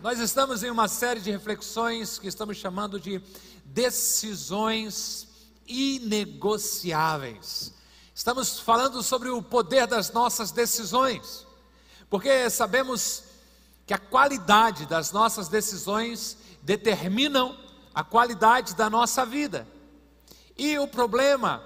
Nós estamos em uma série de reflexões que estamos chamando de decisões inegociáveis. Estamos falando sobre o poder das nossas decisões, porque sabemos que a qualidade das nossas decisões determinam a qualidade da nossa vida. E o problema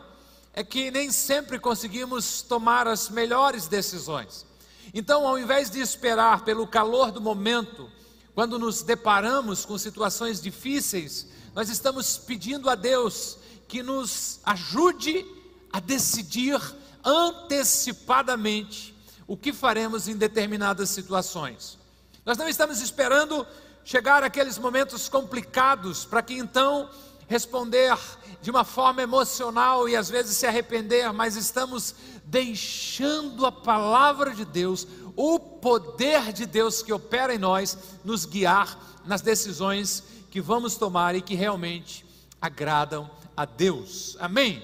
é que nem sempre conseguimos tomar as melhores decisões. Então, ao invés de esperar pelo calor do momento, quando nos deparamos com situações difíceis, nós estamos pedindo a Deus que nos ajude a decidir antecipadamente o que faremos em determinadas situações. Nós não estamos esperando chegar aqueles momentos complicados para que então responder de uma forma emocional e às vezes se arrepender, mas estamos deixando a palavra de Deus o poder de Deus que opera em nós nos guiar nas decisões que vamos tomar e que realmente agradam a Deus. Amém?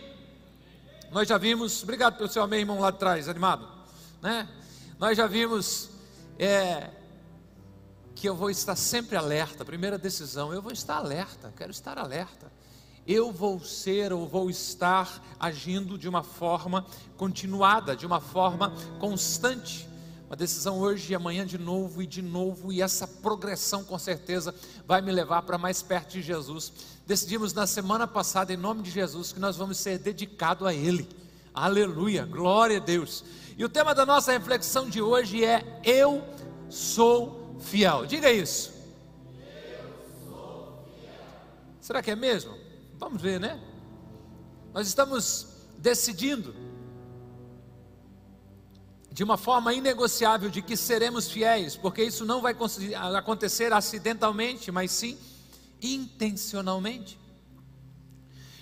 Nós já vimos, obrigado pelo seu amém, irmão lá atrás, animado, né? Nós já vimos é, que eu vou estar sempre alerta. Primeira decisão, eu vou estar alerta, quero estar alerta. Eu vou ser ou vou estar agindo de uma forma continuada, de uma forma constante. Uma decisão hoje e amanhã de novo e de novo, e essa progressão com certeza vai me levar para mais perto de Jesus. Decidimos na semana passada, em nome de Jesus, que nós vamos ser dedicados a Ele. Aleluia, glória a Deus. E o tema da nossa reflexão de hoje é: Eu sou fiel. Diga isso. Será que é mesmo? Vamos ver, né? Nós estamos decidindo de uma forma inegociável de que seremos fiéis, porque isso não vai acontecer acidentalmente, mas sim intencionalmente.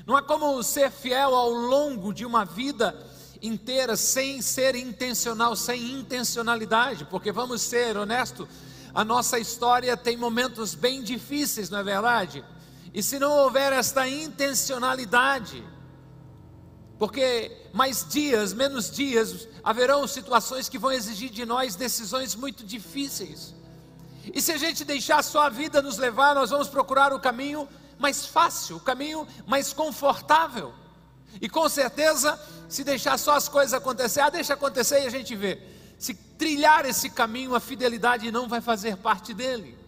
Não há como ser fiel ao longo de uma vida inteira sem ser intencional, sem intencionalidade, porque vamos ser honestos, a nossa história tem momentos bem difíceis, não é verdade? E se não houver esta intencionalidade, porque mais dias, menos dias, haverão situações que vão exigir de nós decisões muito difíceis. E se a gente deixar só a vida nos levar, nós vamos procurar o caminho mais fácil, o caminho mais confortável. E com certeza, se deixar só as coisas acontecer, ah, deixa acontecer e a gente vê. Se trilhar esse caminho, a fidelidade não vai fazer parte dele.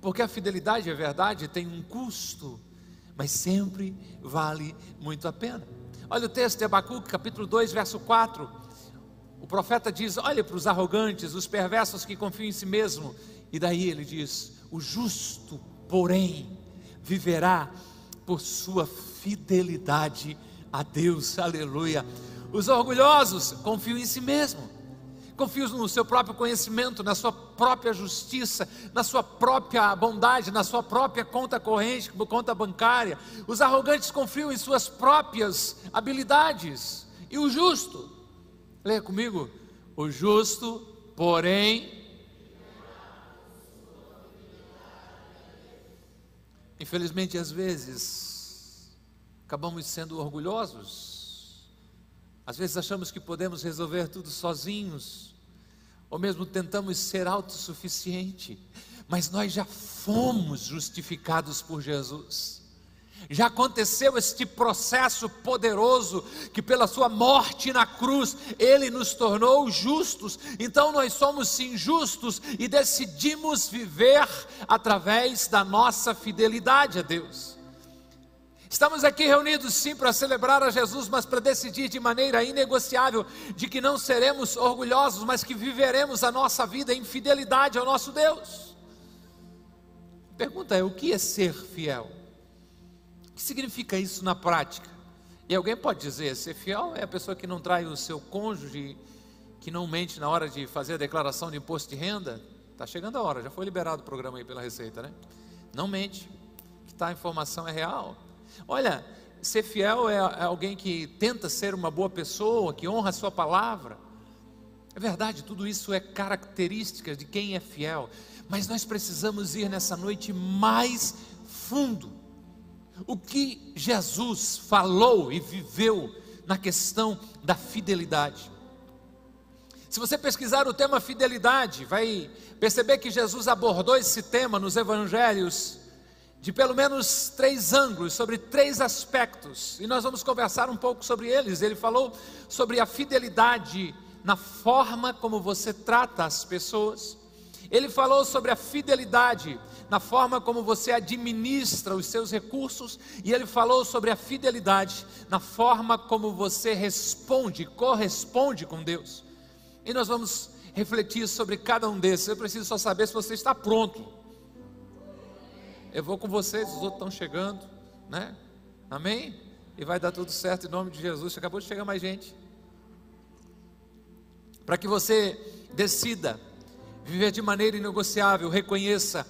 Porque a fidelidade, é verdade, tem um custo, mas sempre vale muito a pena. Olha o texto de Abacuque, capítulo 2, verso 4. O profeta diz: Olha para os arrogantes, os perversos que confiam em si mesmo. E daí ele diz: O justo, porém, viverá por sua fidelidade a Deus. Aleluia. Os orgulhosos confiam em si mesmo confiam no seu próprio conhecimento, na sua própria justiça, na sua própria bondade, na sua própria conta corrente, conta bancária. Os arrogantes confiam em suas próprias habilidades. E o justo, leia comigo, o justo, porém, infelizmente às vezes acabamos sendo orgulhosos. Às vezes achamos que podemos resolver tudo sozinhos ou mesmo tentamos ser autossuficiente, mas nós já fomos justificados por Jesus. Já aconteceu este processo poderoso que pela sua morte na cruz ele nos tornou justos. Então nós somos sim justos e decidimos viver através da nossa fidelidade a Deus. Estamos aqui reunidos sim para celebrar a Jesus, mas para decidir de maneira inegociável de que não seremos orgulhosos, mas que viveremos a nossa vida em fidelidade ao nosso Deus. A pergunta é: o que é ser fiel? O que significa isso na prática? E alguém pode dizer: ser fiel é a pessoa que não trai o seu cônjuge, que não mente na hora de fazer a declaração de imposto de renda. Está chegando a hora, já foi liberado o programa aí pela Receita, né? Não mente, que tá, a informação é real. Olha, ser fiel é, é alguém que tenta ser uma boa pessoa, que honra a sua palavra. É verdade, tudo isso é característica de quem é fiel, mas nós precisamos ir nessa noite mais fundo. O que Jesus falou e viveu na questão da fidelidade. Se você pesquisar o tema fidelidade, vai perceber que Jesus abordou esse tema nos evangelhos de pelo menos três ângulos, sobre três aspectos, e nós vamos conversar um pouco sobre eles. Ele falou sobre a fidelidade na forma como você trata as pessoas, ele falou sobre a fidelidade na forma como você administra os seus recursos, e ele falou sobre a fidelidade na forma como você responde, corresponde com Deus. E nós vamos refletir sobre cada um desses. Eu preciso só saber se você está pronto. Eu vou com vocês, os outros estão chegando, né? Amém? E vai dar tudo certo em nome de Jesus. Acabou de chegar mais gente. Para que você decida viver de maneira inegociável, reconheça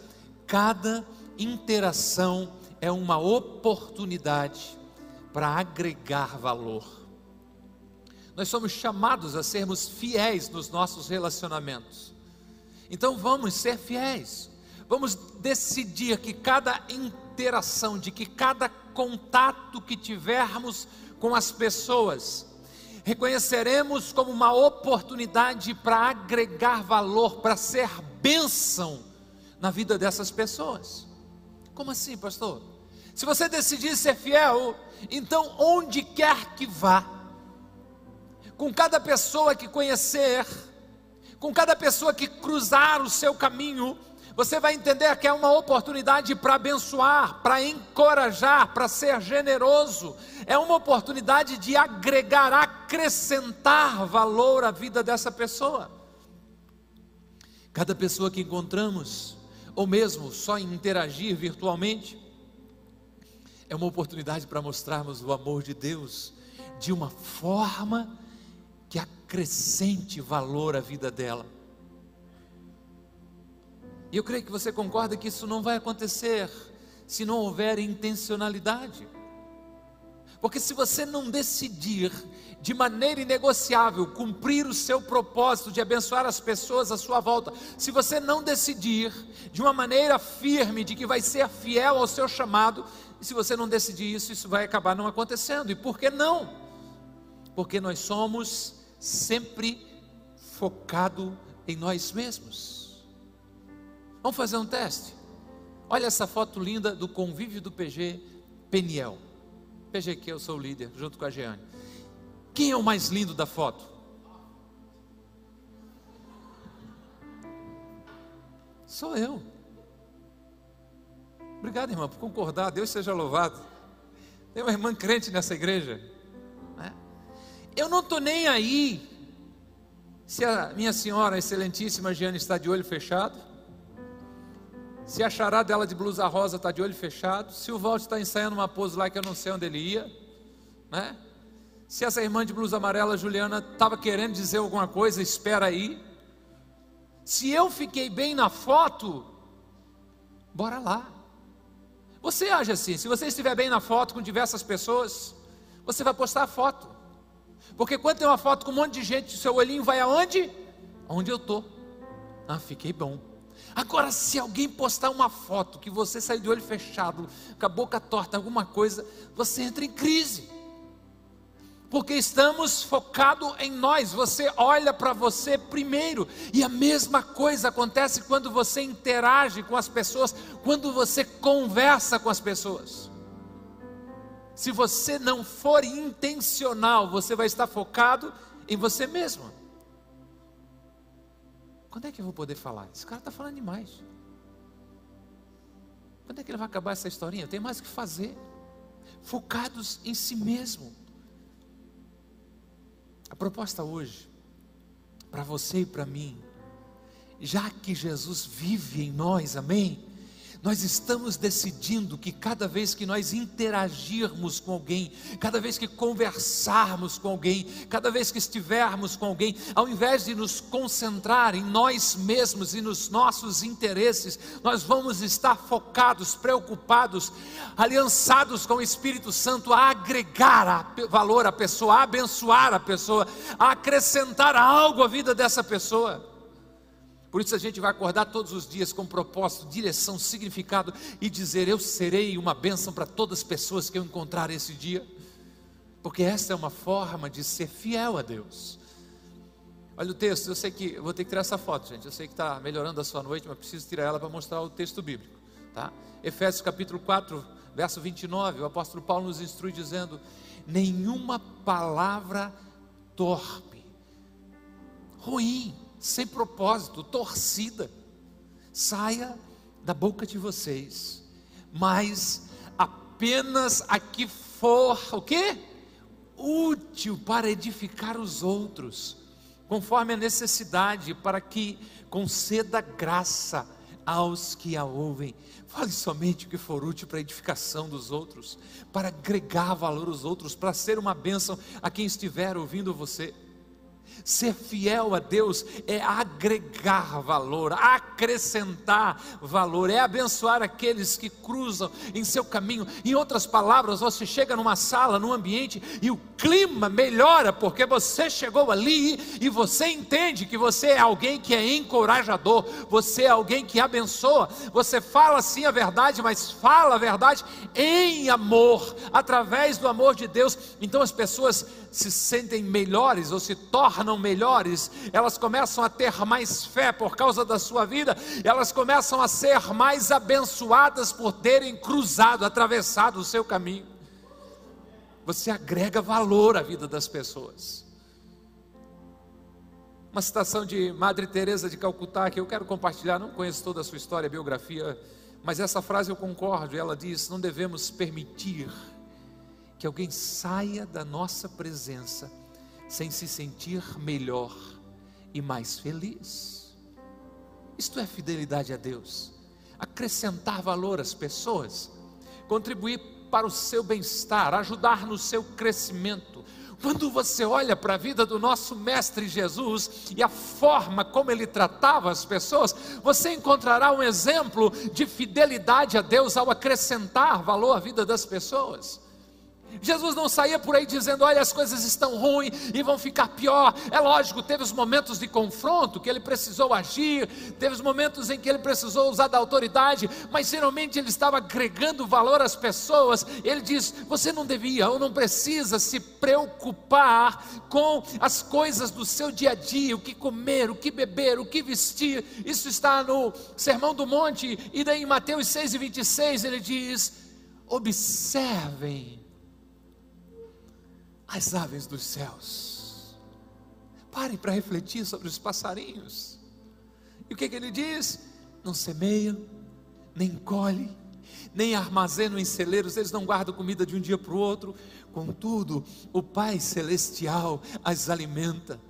cada interação é uma oportunidade para agregar valor. Nós somos chamados a sermos fiéis nos nossos relacionamentos. Então vamos ser fiéis. Vamos decidir que cada interação, de que cada contato que tivermos com as pessoas, reconheceremos como uma oportunidade para agregar valor, para ser bênção na vida dessas pessoas. Como assim, pastor? Se você decidir ser fiel, então onde quer que vá, com cada pessoa que conhecer, com cada pessoa que cruzar o seu caminho, você vai entender que é uma oportunidade para abençoar, para encorajar, para ser generoso, é uma oportunidade de agregar, acrescentar valor à vida dessa pessoa. Cada pessoa que encontramos, ou mesmo só interagir virtualmente, é uma oportunidade para mostrarmos o amor de Deus de uma forma que acrescente valor à vida dela. E eu creio que você concorda que isso não vai acontecer se não houver intencionalidade. Porque se você não decidir de maneira inegociável cumprir o seu propósito de abençoar as pessoas à sua volta, se você não decidir de uma maneira firme de que vai ser fiel ao seu chamado, e se você não decidir isso, isso vai acabar não acontecendo. E por que não? Porque nós somos sempre focado em nós mesmos. Vamos fazer um teste? Olha essa foto linda do convívio do PG Peniel. PG que eu sou o líder, junto com a Jeane. Quem é o mais lindo da foto? Sou eu. Obrigado, irmã, por concordar. Deus seja louvado. Tem uma irmã crente nessa igreja. Né? Eu não estou nem aí se a minha senhora, a excelentíssima Jeane, está de olho fechado se a dela de blusa rosa está de olho fechado, se o Walt está ensaiando uma pose lá que eu não sei onde ele ia, né? Se essa irmã de blusa amarela, Juliana, estava querendo dizer alguma coisa, espera aí. Se eu fiquei bem na foto, bora lá. Você age assim, se você estiver bem na foto com diversas pessoas, você vai postar a foto. Porque quando tem uma foto com um monte de gente, seu olhinho vai aonde? Onde eu estou. Ah, fiquei bom. Agora, se alguém postar uma foto que você saiu de olho fechado, com a boca torta, alguma coisa, você entra em crise. Porque estamos focados em nós, você olha para você primeiro, e a mesma coisa acontece quando você interage com as pessoas, quando você conversa com as pessoas. Se você não for intencional, você vai estar focado em você mesmo. Quando é que eu vou poder falar? Esse cara está falando demais. Quando é que ele vai acabar essa historinha? Tem mais o que fazer. Focados em si mesmo. A proposta hoje, para você e para mim, já que Jesus vive em nós, amém? Nós estamos decidindo que cada vez que nós interagirmos com alguém, cada vez que conversarmos com alguém, cada vez que estivermos com alguém, ao invés de nos concentrar em nós mesmos e nos nossos interesses, nós vamos estar focados, preocupados, aliançados com o Espírito Santo a agregar valor à pessoa, a abençoar a pessoa, a acrescentar algo à vida dessa pessoa. Por isso a gente vai acordar todos os dias com propósito, direção, significado e dizer: Eu serei uma bênção para todas as pessoas que eu encontrar esse dia, porque esta é uma forma de ser fiel a Deus. Olha o texto, eu sei que eu vou ter que tirar essa foto, gente. Eu sei que está melhorando a sua noite, mas preciso tirar ela para mostrar o texto bíblico. Tá? Efésios capítulo 4, verso 29, o apóstolo Paulo nos instrui dizendo: nenhuma palavra torpe, ruim, sem propósito, torcida, saia da boca de vocês, mas apenas a que for o quê? Útil para edificar os outros, conforme a necessidade, para que conceda graça aos que a ouvem. Fale somente o que for útil para a edificação dos outros, para agregar valor aos outros, para ser uma bênção a quem estiver ouvindo você. Ser fiel a Deus é agregar valor, acrescentar valor, é abençoar aqueles que cruzam em seu caminho. Em outras palavras, você chega numa sala, num ambiente e o clima melhora porque você chegou ali e você entende que você é alguém que é encorajador, você é alguém que abençoa. Você fala sim a verdade, mas fala a verdade em amor, através do amor de Deus. Então as pessoas se sentem melhores ou se tornam melhores, elas começam a ter mais fé por causa da sua vida, elas começam a ser mais abençoadas por terem cruzado, atravessado o seu caminho. Você agrega valor à vida das pessoas. Uma citação de Madre Teresa de Calcutá que eu quero compartilhar, não conheço toda a sua história, biografia, mas essa frase eu concordo, ela diz: "Não devemos permitir que alguém saia da nossa presença sem se sentir melhor e mais feliz. Isto é fidelidade a Deus. Acrescentar valor às pessoas, contribuir para o seu bem-estar, ajudar no seu crescimento. Quando você olha para a vida do nosso Mestre Jesus e a forma como ele tratava as pessoas, você encontrará um exemplo de fidelidade a Deus ao acrescentar valor à vida das pessoas. Jesus não saía por aí dizendo: olha, as coisas estão ruins e vão ficar pior. É lógico, teve os momentos de confronto que ele precisou agir, teve os momentos em que ele precisou usar da autoridade, mas geralmente ele estava agregando valor às pessoas. Ele diz: você não devia ou não precisa se preocupar com as coisas do seu dia a dia, o que comer, o que beber, o que vestir. Isso está no Sermão do Monte, e daí em Mateus 6 e 26 ele diz: observem as aves dos céus. Pare para refletir sobre os passarinhos. E o que, que ele diz? Não semeiam, nem colhem, nem armazenam em celeiros, eles não guardam comida de um dia para o outro. Contudo, o Pai Celestial as alimenta.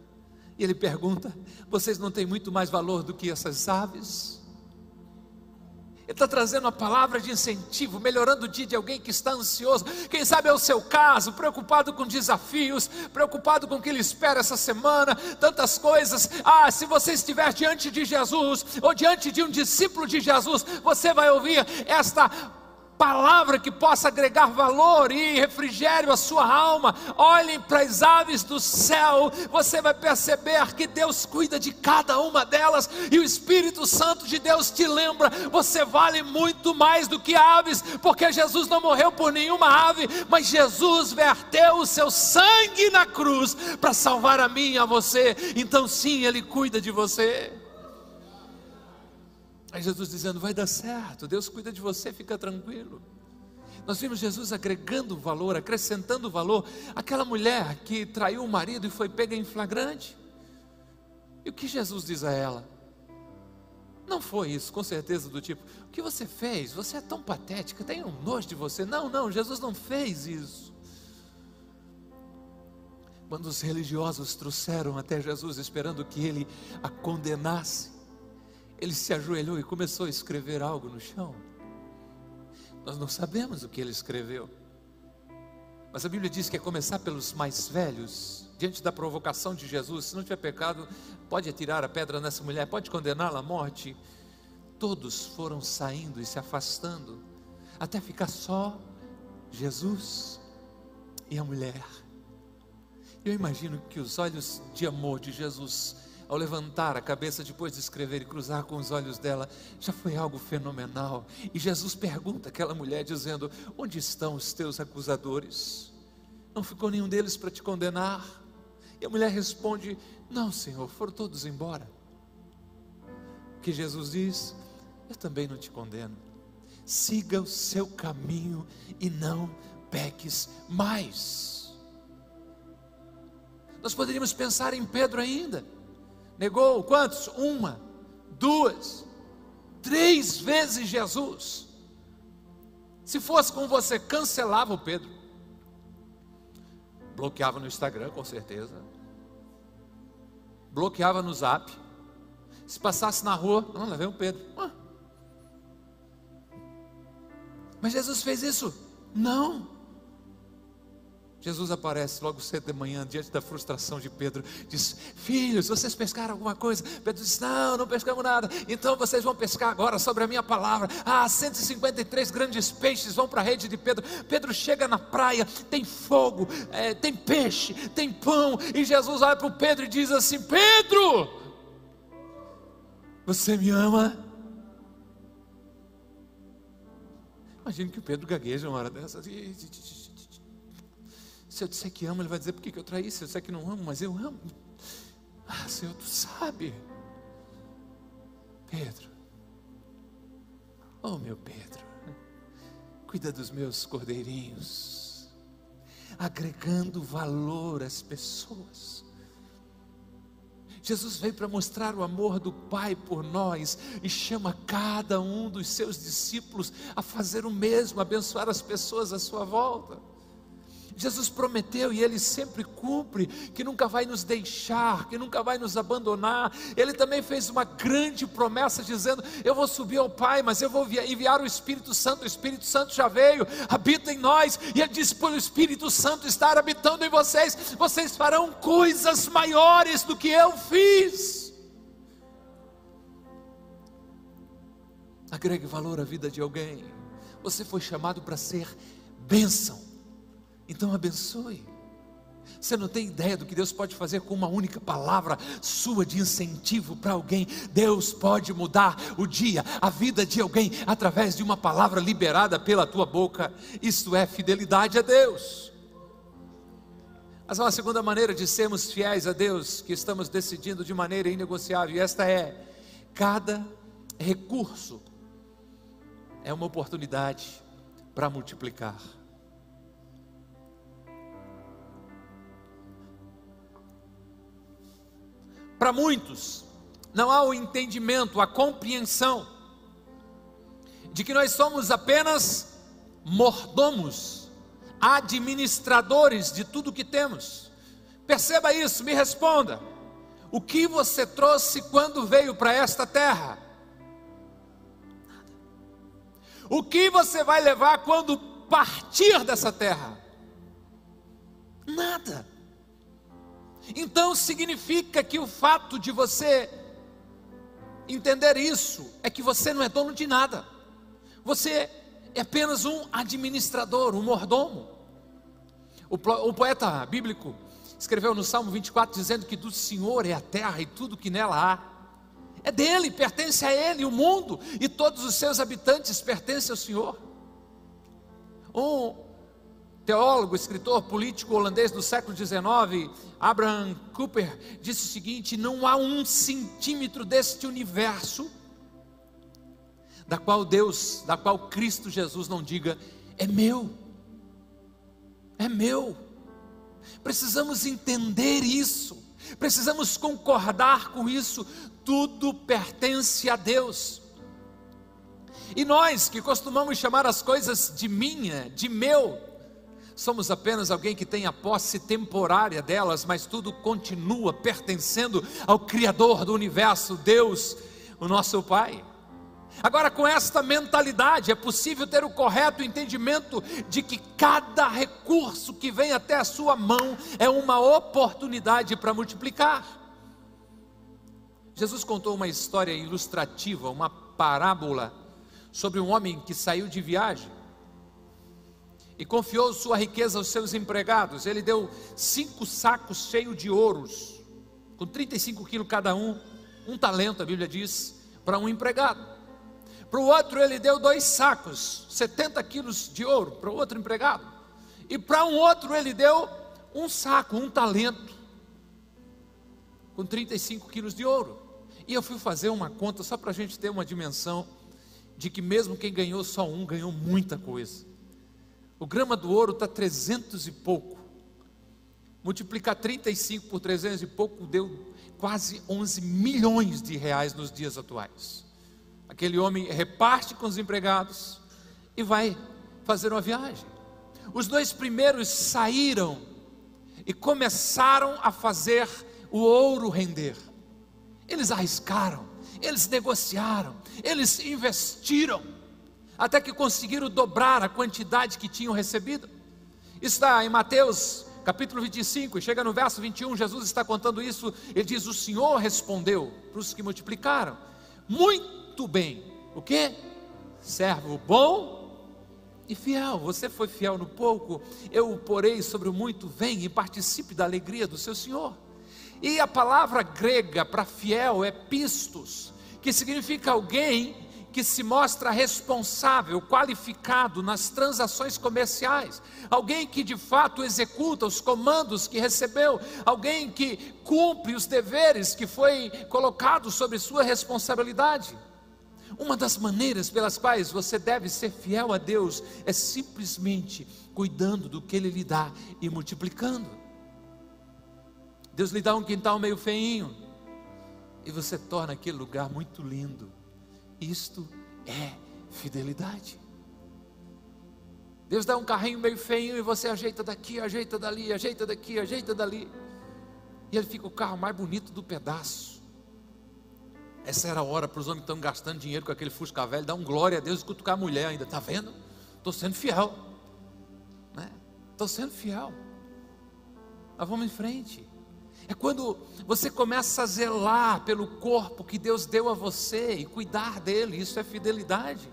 E ele pergunta: vocês não têm muito mais valor do que essas aves? Ele está trazendo uma palavra de incentivo, melhorando o dia de alguém que está ansioso. Quem sabe é o seu caso, preocupado com desafios, preocupado com o que ele espera essa semana, tantas coisas. Ah, se você estiver diante de Jesus, ou diante de um discípulo de Jesus, você vai ouvir esta palavra que possa agregar valor e refrigério à sua alma. Olhem para as aves do céu, você vai perceber que Deus cuida de cada uma delas e o Espírito Santo de Deus te lembra: você vale muito mais do que aves, porque Jesus não morreu por nenhuma ave, mas Jesus verteu o seu sangue na cruz para salvar a mim e a você. Então, sim, Ele cuida de você. Aí Jesus dizendo: vai dar certo, Deus cuida de você, fica tranquilo. Nós vimos Jesus agregando valor, acrescentando valor. Aquela mulher que traiu o marido e foi pega em flagrante. E o que Jesus diz a ela? Não foi isso, com certeza, do tipo: o que você fez? Você é tão patética, tem um nojo de você. Não, não, Jesus não fez isso. Quando os religiosos trouxeram até Jesus esperando que ele a condenasse, ele se ajoelhou e começou a escrever algo no chão. Nós não sabemos o que ele escreveu. Mas a Bíblia diz que é começar pelos mais velhos, diante da provocação de Jesus. Se não tiver pecado, pode atirar a pedra nessa mulher, pode condená-la à morte. Todos foram saindo e se afastando, até ficar só Jesus e a mulher. Eu imagino que os olhos de amor de Jesus ao levantar a cabeça depois de escrever e cruzar com os olhos dela, já foi algo fenomenal. E Jesus pergunta àquela mulher, dizendo: Onde estão os teus acusadores? Não ficou nenhum deles para te condenar? E a mulher responde: Não, Senhor, foram todos embora. Que Jesus diz: Eu também não te condeno. Siga o seu caminho e não peques mais. Nós poderíamos pensar em Pedro ainda. Negou quantos? Uma, duas, três vezes Jesus. Se fosse com você, cancelava o Pedro. Bloqueava no Instagram, com certeza. Bloqueava no zap. Se passasse na rua, não, levei o Pedro. Ah. Mas Jesus fez isso? Não. Jesus aparece logo cedo de manhã, diante da frustração de Pedro, diz: Filhos, vocês pescaram alguma coisa? Pedro diz: Não, não pescamos nada. Então vocês vão pescar agora sobre a minha palavra. Ah, 153 grandes peixes vão para a rede de Pedro. Pedro chega na praia, tem fogo, é, tem peixe, tem pão. E Jesus olha para o Pedro e diz assim: Pedro, você me ama? Imagina que o Pedro gagueja uma hora dessas. Se eu disser que amo, ele vai dizer por que eu traí. Se eu disser que não amo, mas eu amo. Ah, Senhor, tu sabe. Pedro. Oh, meu Pedro. Cuida dos meus cordeirinhos. Agregando valor às pessoas. Jesus veio para mostrar o amor do Pai por nós e chama cada um dos seus discípulos a fazer o mesmo, abençoar as pessoas à sua volta. Jesus prometeu e Ele sempre cumpre, que nunca vai nos deixar, que nunca vai nos abandonar. Ele também fez uma grande promessa, dizendo: Eu vou subir ao Pai, mas eu vou enviar o Espírito Santo. O Espírito Santo já veio, habita em nós, e Ele disse: o Espírito Santo estar habitando em vocês, vocês farão coisas maiores do que eu fiz. Agregue valor à vida de alguém. Você foi chamado para ser bênção. Então abençoe. Você não tem ideia do que Deus pode fazer com uma única palavra sua de incentivo para alguém. Deus pode mudar o dia, a vida de alguém através de uma palavra liberada pela tua boca. Isto é fidelidade a Deus. Mas há uma segunda maneira de sermos fiéis a Deus que estamos decidindo de maneira inegociável, e esta é: cada recurso é uma oportunidade para multiplicar. Para muitos, não há o entendimento, a compreensão de que nós somos apenas mordomos, administradores de tudo que temos. Perceba isso, me responda. O que você trouxe quando veio para esta terra? Nada. O que você vai levar quando partir dessa terra? Nada. Então significa que o fato de você entender isso é que você não é dono de nada. Você é apenas um administrador, um mordomo. O, poeta bíblico escreveu no Salmo 24 dizendo que do Senhor é a terra e tudo que nela há. É dele, pertence a ele o mundo e todos os seus habitantes pertencem ao Senhor. Um teólogo, escritor político holandês do século XIX, Abraham Cooper, disse o seguinte: não há um centímetro deste universo da qual Deus, da qual Cristo Jesus não diga, é meu, é meu. Precisamos entender isso, precisamos concordar com isso, tudo pertence a Deus. E nós que costumamos chamar as coisas de minha, de meu, somos apenas alguém que tem a posse temporária delas, mas tudo continua pertencendo ao Criador do universo, Deus, o nosso Pai. Agora, com esta mentalidade, é possível ter o correto entendimento de que cada recurso que vem até a sua mão é uma oportunidade para multiplicar. Jesus contou uma história ilustrativa, uma parábola, sobre um homem que saiu de viagem e confiou sua riqueza aos seus empregados. Ele deu cinco sacos cheios de ouros, com 35 quilos cada um, um talento, a Bíblia diz, para um empregado. Para o outro, ele deu dois sacos, 70 quilos de ouro, para o outro empregado. E para um outro, ele deu um saco, um talento. com 35 quilos de ouro. E eu fui fazer uma conta só para a gente ter uma dimensão de que mesmo quem ganhou só um ganhou muita coisa. O grama do ouro está 300 e pouco. Multiplicar 35 por 300 e pouco deu quase 11 milhões de reais nos dias atuais. Aquele homem reparte com os empregados e vai fazer uma viagem. Os dois primeiros saíram e começaram a fazer o ouro render. Eles arriscaram, eles negociaram, eles investiram, até que conseguiram dobrar a quantidade que tinham recebido. Está em Mateus capítulo 25, e chega no verso 21, Jesus está contando isso, ele diz: O Senhor respondeu para os que multiplicaram, muito bem, o que? Servo bom e fiel. Você foi fiel no pouco, eu o porei sobre o muito. Vem e participe da alegria do seu Senhor. E a palavra grega para fiel é pistos, que significa alguém que se mostra responsável, qualificado nas transações comerciais, alguém que de fato executa os comandos que recebeu, alguém que cumpre os deveres que foi colocado sobre sua responsabilidade. Uma das maneiras pelas quais você deve ser fiel a Deus é simplesmente cuidando do que Ele lhe dá e multiplicando. Deus lhe dá um quintal meio feinho e você torna aquele lugar muito lindo. Isto é fidelidade. Deus dá um carrinho meio feinho e você ajeita daqui, ajeita dali, ajeita daqui, ajeita dali. E ele fica o carro mais bonito do pedaço. Essa era a hora para os homens que estão gastando dinheiro com aquele Fusca velho, dar um glória a Deus e cutucar a mulher ainda. Está vendo? Estou sendo fiel. Estou né? sendo fiel. Mas vamos em frente. É quando você começa a zelar pelo corpo que Deus deu a você e cuidar dele, isso é fidelidade.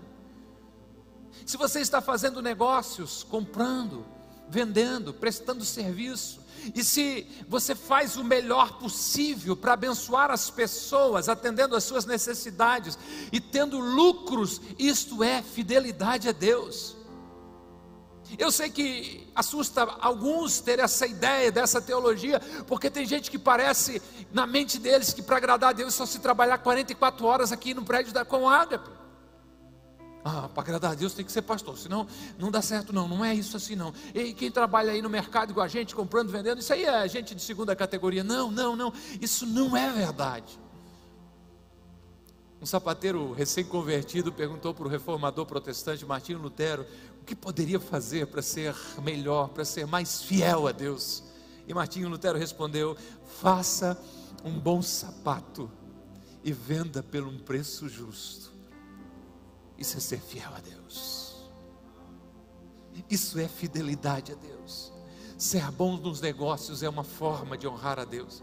Se você está fazendo negócios, comprando, vendendo, prestando serviço, e se você faz o melhor possível para abençoar as pessoas, atendendo às suas necessidades e tendo lucros, isto é fidelidade a Deus. Eu sei que assusta alguns ter essa ideia dessa teologia, porque tem gente que parece na mente deles que para agradar a Deus só se trabalhar 44 horas aqui no prédio da Com. Ah, para agradar a Deus tem que ser pastor, senão não dá certo, não. Não é isso assim, não. E quem trabalha aí no mercado com a gente, comprando, vendendo, isso aí é gente de segunda categoria. Não, não, não. Isso não é verdade. Um sapateiro recém-convertido perguntou para o reformador protestante Martinho Lutero que poderia fazer para ser melhor, para ser mais fiel a Deus. E Martinho Lutero respondeu: faça um bom sapato e venda pelo um preço justo. Isso é ser fiel a Deus. Isso é fidelidade a Deus. Ser bom nos negócios é uma forma de honrar a Deus.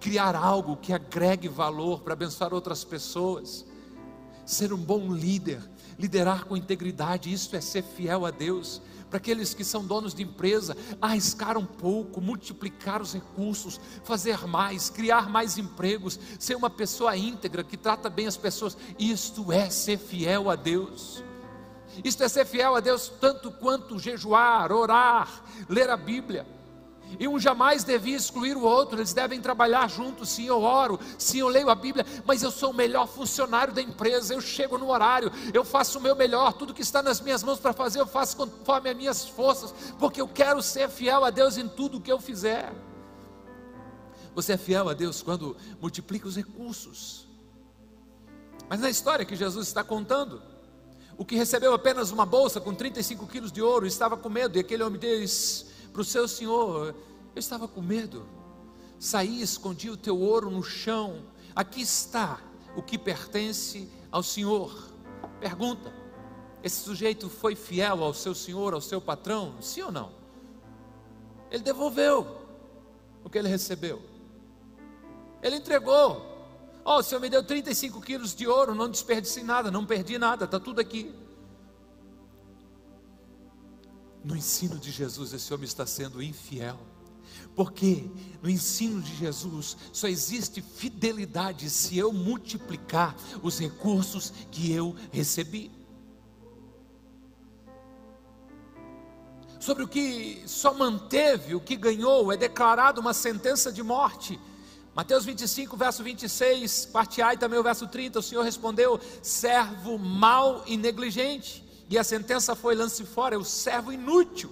Criar algo que agregue valor para abençoar outras pessoas. Ser um bom líder, liderar com integridade, isso é ser fiel a Deus para aqueles que são donos de empresa, arriscar um pouco, multiplicar os recursos, fazer mais, criar mais empregos, ser uma pessoa íntegra que trata bem as pessoas. Isto é ser fiel a Deus. Isto é ser fiel a Deus tanto quanto jejuar, orar, ler a Bíblia. E um jamais devia excluir o outro, eles devem trabalhar juntos. Sim, eu oro, sim, eu leio a Bíblia, mas eu sou o melhor funcionário da empresa. Eu chego no horário, eu faço o meu melhor, tudo que está nas minhas mãos para fazer, eu faço conforme as minhas forças, porque eu quero ser fiel a Deus em tudo que eu fizer. Você é fiel a Deus quando multiplica os recursos. Mas na história que Jesus está contando, o que recebeu apenas uma bolsa com 35 quilos de ouro estava com medo, e aquele homem diz: para o seu senhor: Eu estava com medo, saí escondi o teu ouro no chão, aqui está o que pertence ao senhor. Pergunta: esse sujeito foi fiel ao seu senhor, ao seu patrão? Sim ou não? Ele devolveu o que ele recebeu, ele entregou. Oh, o senhor me deu 35 quilos de ouro, não desperdicei nada, não perdi nada, está tudo aqui. No ensino de Jesus, esse homem está sendo infiel. Porque no ensino de Jesus só existe fidelidade se eu multiplicar os recursos que eu recebi. Sobre o que só manteve, o que ganhou, é declarado uma sentença de morte. Mateus 25, verso 26, parte A e também o verso 30, o Senhor respondeu: servo mau e negligente. E a sentença foi: lance fora, é o servo inútil.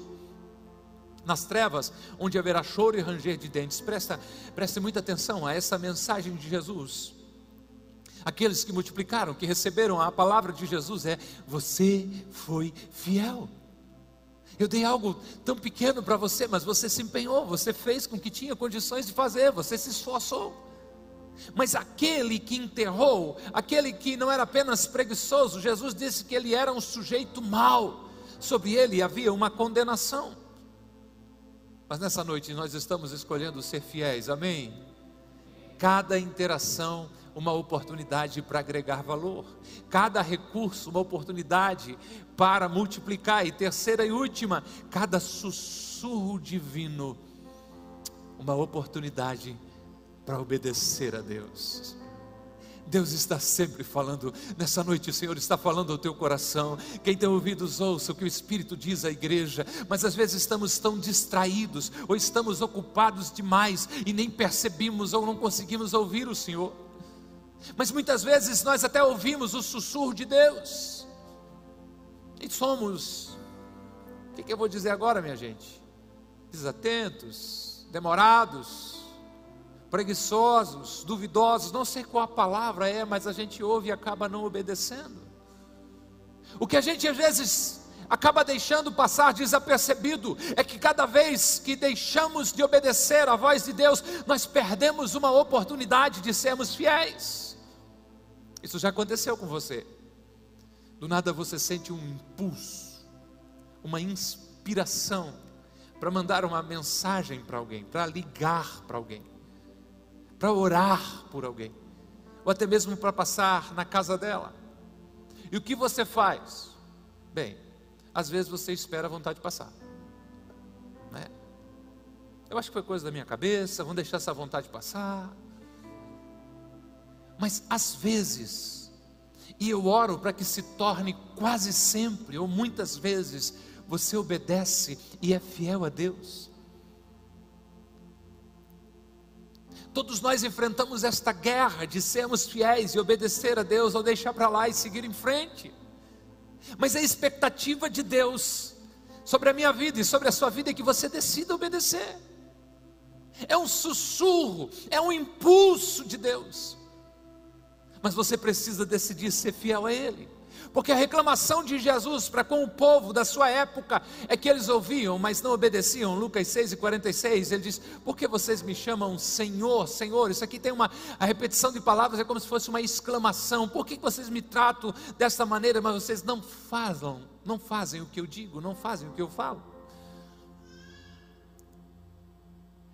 Nas trevas, onde haverá choro e ranger de dentes. Presta, preste muita atenção a essa mensagem de Jesus. Aqueles que multiplicaram, que receberam a palavra de Jesus, é: você foi fiel. Eu dei algo tão pequeno para você, mas você se empenhou, você fez com que tinha condições de fazer, você se esforçou. Mas aquele que enterrou, aquele que não era apenas preguiçoso, Jesus disse que ele era um sujeito mau, sobre ele havia uma condenação. Mas nessa noite nós estamos escolhendo ser fiéis, amém? Cada interação uma oportunidade para agregar valor, cada recurso uma oportunidade para multiplicar, e terceira e última, cada sussurro divino, uma oportunidade para obedecer a Deus. Deus está sempre falando, nessa noite o Senhor está falando ao teu coração. Quem tem ouvidos, ouça o que o Espírito diz à igreja, mas às vezes estamos tão distraídos, ou estamos ocupados demais e nem percebemos ou não conseguimos ouvir o Senhor. Mas muitas vezes nós até ouvimos o sussurro de Deus, e somos, o que, que eu vou dizer agora, minha gente? Desatentos, demorados, preguiçosos, duvidosos, não sei qual a palavra é, mas a gente ouve e acaba não obedecendo. O que a gente às vezes acaba deixando passar desapercebido é que cada vez que deixamos de obedecer à voz de Deus, nós perdemos uma oportunidade de sermos fiéis. Isso já aconteceu com você. Do nada você sente um impulso, uma inspiração para mandar uma mensagem para alguém, para ligar para alguém, para orar por alguém, ou até mesmo para passar na casa dela. E o que você faz? Bem, às vezes você espera a vontade de passar. Né? Eu acho que foi coisa da minha cabeça, vamos deixar essa vontade passar. Mas às vezes, e eu oro para que se torne quase sempre, ou muitas vezes, você obedece e é fiel a Deus. Todos nós enfrentamos esta guerra de sermos fiéis e obedecer a Deus ou deixar para lá e seguir em frente. Mas a expectativa de Deus sobre a minha vida e sobre a sua vida é que você decida obedecer. É um sussurro, é um impulso de Deus mas você precisa decidir ser fiel a Ele. Porque a reclamação de Jesus para com o povo da sua época é que eles ouviam, mas não obedeciam. Lucas 6 e 46, ele diz: Por que vocês me chamam Senhor, Senhor? Isso aqui tem uma a repetição de palavras, é como se fosse uma exclamação. Por que vocês me tratam dessa maneira, mas vocês não fazem, não fazem o que eu digo, não fazem o que eu falo?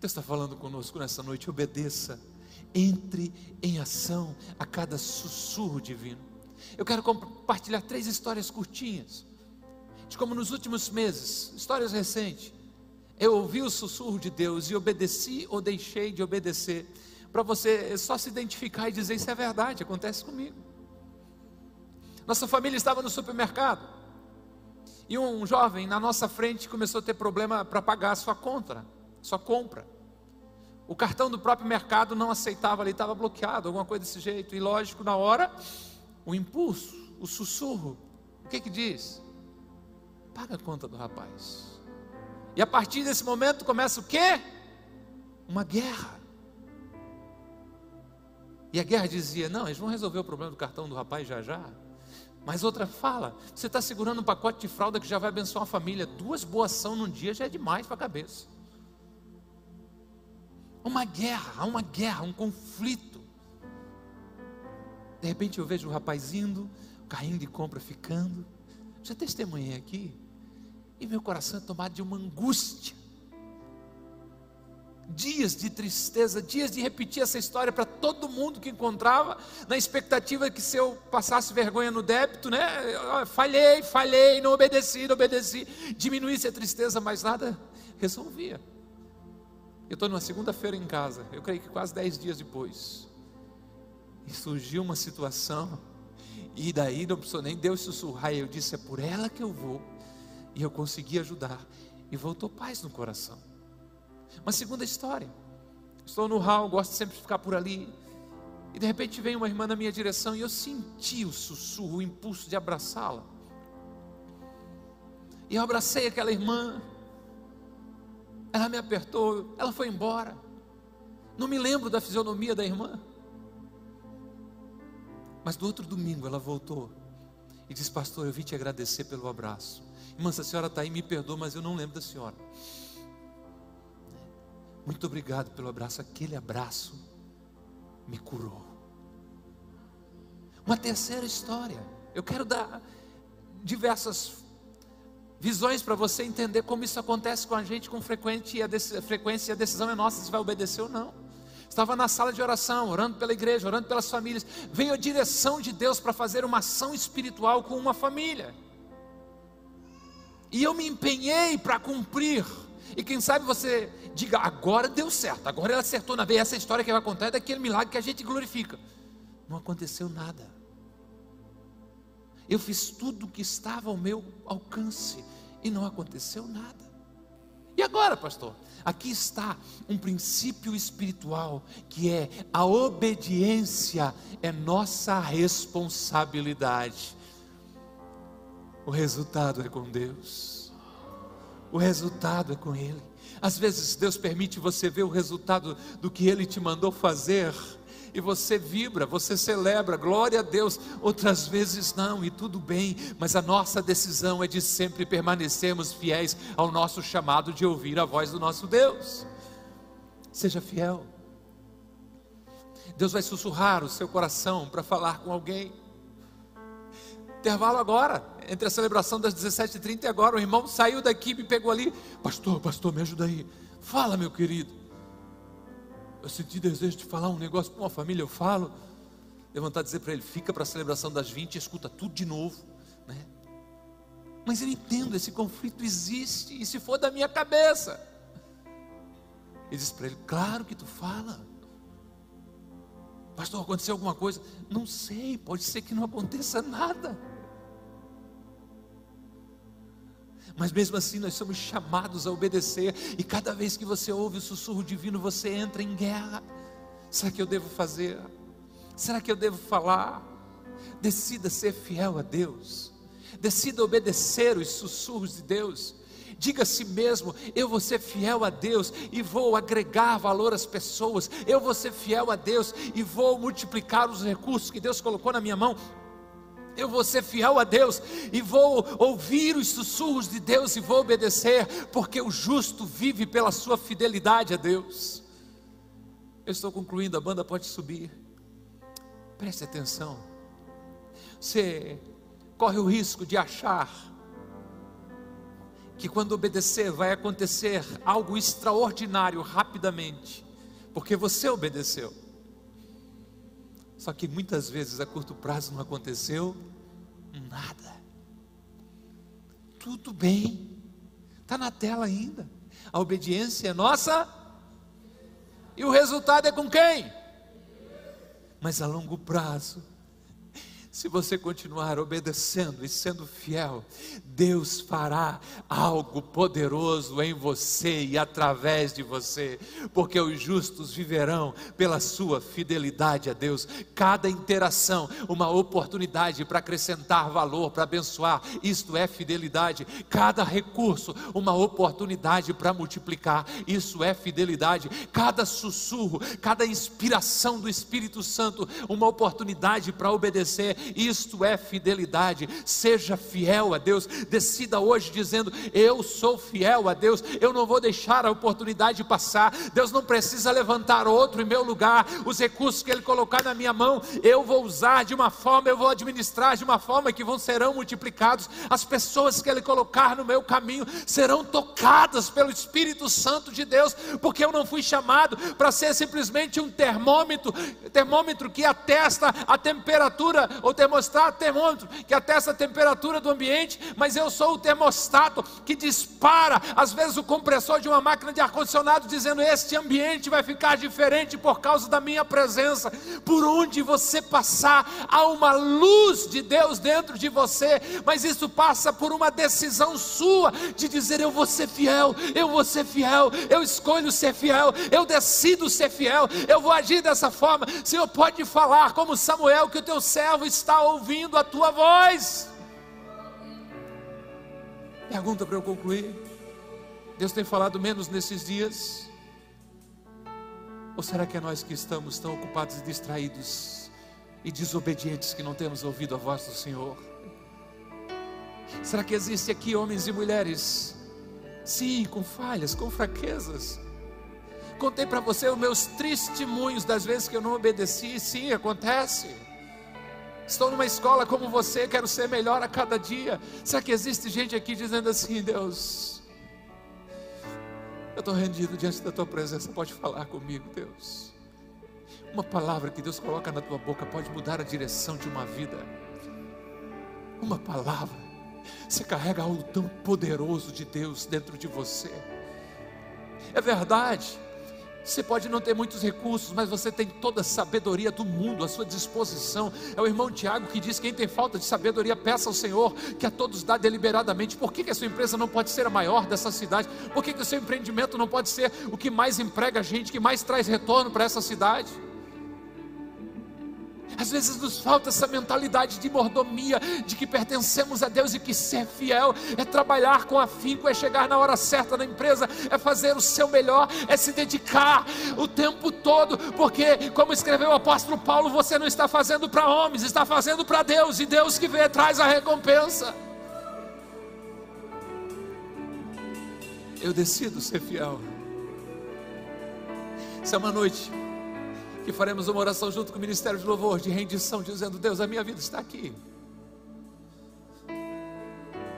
Deus está falando conosco nessa noite, obedeça entre em ação a cada sussurro divino. Eu quero compartilhar três histórias curtinhas, de como nos últimos meses, histórias recentes, eu ouvi o sussurro de Deus e obedeci ou deixei de obedecer, para você só se identificar e dizer: Isso é verdade, acontece comigo. Nossa família estava no supermercado e um jovem na nossa frente começou a ter problema para pagar a sua conta, sua compra. O cartão do próprio mercado não aceitava ali, estava bloqueado, alguma coisa desse jeito. E lógico, na hora, o impulso, o sussurro, o que que diz? Paga a conta do rapaz. E a partir desse momento começa o quê? Uma guerra. E a guerra dizia: não, eles vão resolver o problema do cartão do rapaz já já. Mas outra fala: você está segurando um pacote de fralda que já vai abençoar a família. Duas boas ação num dia já é demais para a cabeça uma guerra, uma guerra, um conflito. De repente eu vejo o rapaz indo, o carrinho de compra ficando. Já testemunhei aqui. E meu coração é tomado de uma angústia. Dias de tristeza, dias de repetir essa história para todo mundo que encontrava, na expectativa que se eu passasse vergonha no débito, né? Falhei, falhei, não obedeci, não obedeci, diminuísse a tristeza, mas nada resolvia. Eu estou numa segunda-feira em casa, eu creio que quase dez dias depois. E surgiu uma situação, e daí não precisou nem Deus sussurrar, eu disse: é por ela que eu vou. E eu consegui ajudar, e voltou paz no coração. Uma segunda história. Estou no hall, gosto sempre de ficar por ali. E de repente vem uma irmã na minha direção e eu senti o sussurro, o impulso de abraçá-la. E eu abracei aquela irmã. Ela me apertou, ela foi embora. Não me lembro da fisionomia da irmã. Mas no outro domingo ela voltou e disse: Pastor, eu vim te agradecer pelo abraço. Irmã, se a senhora está aí, me perdoa, mas eu não lembro da senhora. Muito obrigado pelo abraço. Aquele abraço me curou. Uma terceira história. Eu quero dar diversas visões para você entender como isso acontece com a gente com frequência e a, frequência, a decisão é nossa se vai obedecer ou não. Estava na sala de oração, orando pela igreja, orando pelas famílias. Veio a direção de Deus para fazer uma ação espiritual com uma família. E eu me empenhei para cumprir. E quem sabe você diga, agora deu certo, agora ela acertou na veia. Essa história que vai contar é daquele milagre que a gente glorifica. Não aconteceu nada. Eu fiz tudo o que estava ao meu alcance e não aconteceu nada. E agora, pastor? Aqui está um princípio espiritual que é a obediência é nossa responsabilidade. O resultado é com Deus. O resultado é com Ele. Às vezes Deus permite você ver o resultado do que Ele te mandou fazer e você vibra, você celebra, glória a Deus. Outras vezes não, e tudo bem, mas a nossa decisão é de sempre permanecermos fiéis ao nosso chamado de ouvir a voz do nosso Deus. Seja fiel. Deus vai sussurrar o seu coração para falar com alguém. Intervalo agora, entre a celebração das 17h30 e agora. O irmão saiu daqui, me pegou ali. Pastor, pastor, me ajuda aí. Fala, meu querido. Eu senti desejo de falar um negócio para uma família, eu falo. Levantar e dizer para ele: fica para a celebração das 20 e escuta tudo de novo. Né? Mas eu entendo, esse conflito existe, e se for da minha cabeça. Ele diz para ele: Claro que tu fala. Pastor, aconteceu alguma coisa? Não sei, pode ser que não aconteça nada. Mas mesmo assim nós somos chamados a obedecer, e cada vez que você ouve o sussurro divino, você entra em guerra. Será que eu devo fazer? Será que eu devo falar? Decida ser fiel a Deus, decida obedecer os sussurros de Deus. Diga a si mesmo: eu vou ser fiel a Deus e vou agregar valor às pessoas. Eu vou ser fiel a Deus e vou multiplicar os recursos que Deus colocou na minha mão eu vou ser fiel a Deus e vou ouvir os sussurros de Deus e vou obedecer, porque o justo vive pela sua fidelidade a Deus. Eu estou concluindo, a banda pode subir. Preste atenção. Você corre o risco de achar que quando obedecer vai acontecer algo extraordinário rapidamente, porque você obedeceu. Só que muitas vezes a curto prazo não aconteceu nada. Tudo bem, está na tela ainda. A obediência é nossa, e o resultado é com quem? Mas a longo prazo se você continuar obedecendo e sendo fiel, Deus fará algo poderoso em você e através de você, porque os justos viverão pela sua fidelidade a Deus. Cada interação, uma oportunidade para acrescentar valor, para abençoar, isto é fidelidade. Cada recurso, uma oportunidade para multiplicar, isso é fidelidade. Cada sussurro, cada inspiração do Espírito Santo, uma oportunidade para obedecer isto é fidelidade. Seja fiel a Deus. Decida hoje dizendo: Eu sou fiel a Deus. Eu não vou deixar a oportunidade passar. Deus não precisa levantar outro em meu lugar. Os recursos que Ele colocar na minha mão, eu vou usar de uma forma, eu vou administrar de uma forma que vão serão multiplicados. As pessoas que Ele colocar no meu caminho serão tocadas pelo Espírito Santo de Deus, porque eu não fui chamado para ser simplesmente um termômetro, termômetro que atesta a temperatura ou termostato, termômetro, que atesta a temperatura do ambiente, mas eu sou o termostato que dispara, às vezes, o compressor de uma máquina de ar-condicionado, dizendo: Este ambiente vai ficar diferente por causa da minha presença. Por onde você passar, há uma luz de Deus dentro de você, mas isso passa por uma decisão sua de dizer: Eu vou ser fiel, eu vou ser fiel, eu escolho ser fiel, eu decido ser fiel, eu vou agir dessa forma. Senhor, pode falar como Samuel, que o teu servo está ouvindo a tua voz. Pergunta para eu concluir: Deus tem falado menos nesses dias? Ou será que é nós que estamos tão ocupados e distraídos e desobedientes que não temos ouvido a voz do Senhor? Será que existe aqui homens e mulheres, sim, com falhas, com fraquezas, Contei para você os meus testemunhos das vezes que eu não obedeci. Sim, acontece. Estou numa escola como você, quero ser melhor a cada dia. Será que existe gente aqui dizendo assim, Deus? Eu estou rendido diante da tua presença. Pode falar comigo, Deus. Uma palavra que Deus coloca na tua boca pode mudar a direção de uma vida. Uma palavra. Você carrega algo tão poderoso de Deus dentro de você. É verdade. Você pode não ter muitos recursos, mas você tem toda a sabedoria do mundo à sua disposição. É o irmão Tiago que diz: quem tem falta de sabedoria, peça ao Senhor, que a todos dá deliberadamente. Por que, que a sua empresa não pode ser a maior dessa cidade? Por que, que o seu empreendimento não pode ser o que mais emprega gente, que mais traz retorno para essa cidade? Às vezes nos falta essa mentalidade de mordomia, de que pertencemos a Deus e que ser fiel é trabalhar com afinco, é chegar na hora certa na empresa, é fazer o seu melhor, é se dedicar o tempo todo, porque, como escreveu o apóstolo Paulo, você não está fazendo para homens, está fazendo para Deus, e Deus que vê traz a recompensa. Eu decido ser fiel. Essa é uma noite que faremos uma oração junto com o Ministério de Louvor, de rendição, dizendo: Deus, a minha vida está aqui.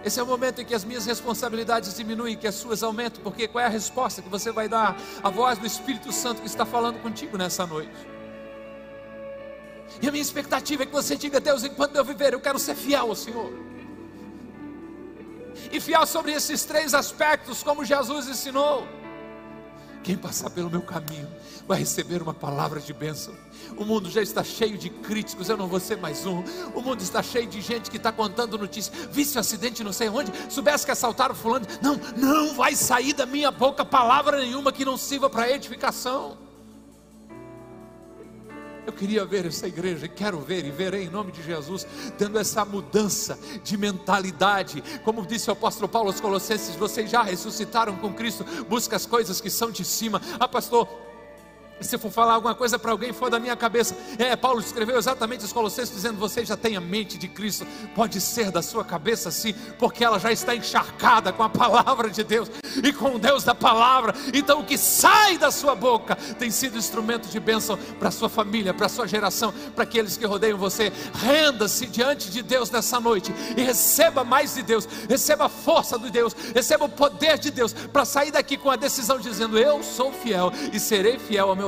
Esse é o momento em que as minhas responsabilidades diminuem, que as suas aumentam, porque qual é a resposta que você vai dar? A voz do Espírito Santo que está falando contigo nessa noite. E a minha expectativa é que você diga: Deus, enquanto eu viver, eu quero ser fiel ao Senhor. E fiel sobre esses três aspectos, como Jesus ensinou. Quem passar pelo meu caminho vai receber uma palavra de bênção. O mundo já está cheio de críticos, eu não vou ser mais um. O mundo está cheio de gente que está contando notícias. Visse um acidente não sei onde, soubesse que assaltaram fulano. Não, não vai sair da minha boca palavra nenhuma que não sirva para edificação. Eu queria ver essa igreja, e quero ver e verei em nome de Jesus, dando essa mudança de mentalidade. Como disse o apóstolo Paulo aos Colossenses: vocês já ressuscitaram com Cristo, busca as coisas que são de cima. Ah, pastor, se for falar alguma coisa para alguém for da minha cabeça, é, Paulo escreveu exatamente os Colossenses dizendo: Você já tem a mente de Cristo, pode ser da sua cabeça sim, porque ela já está encharcada com a palavra de Deus e com o Deus da palavra. Então o que sai da sua boca tem sido instrumento de bênção para a sua família, para a sua geração, para aqueles que rodeiam você. Renda-se diante de Deus nessa noite e receba mais de Deus, receba a força de Deus, receba o poder de Deus para sair daqui com a decisão dizendo: Eu sou fiel e serei fiel ao meu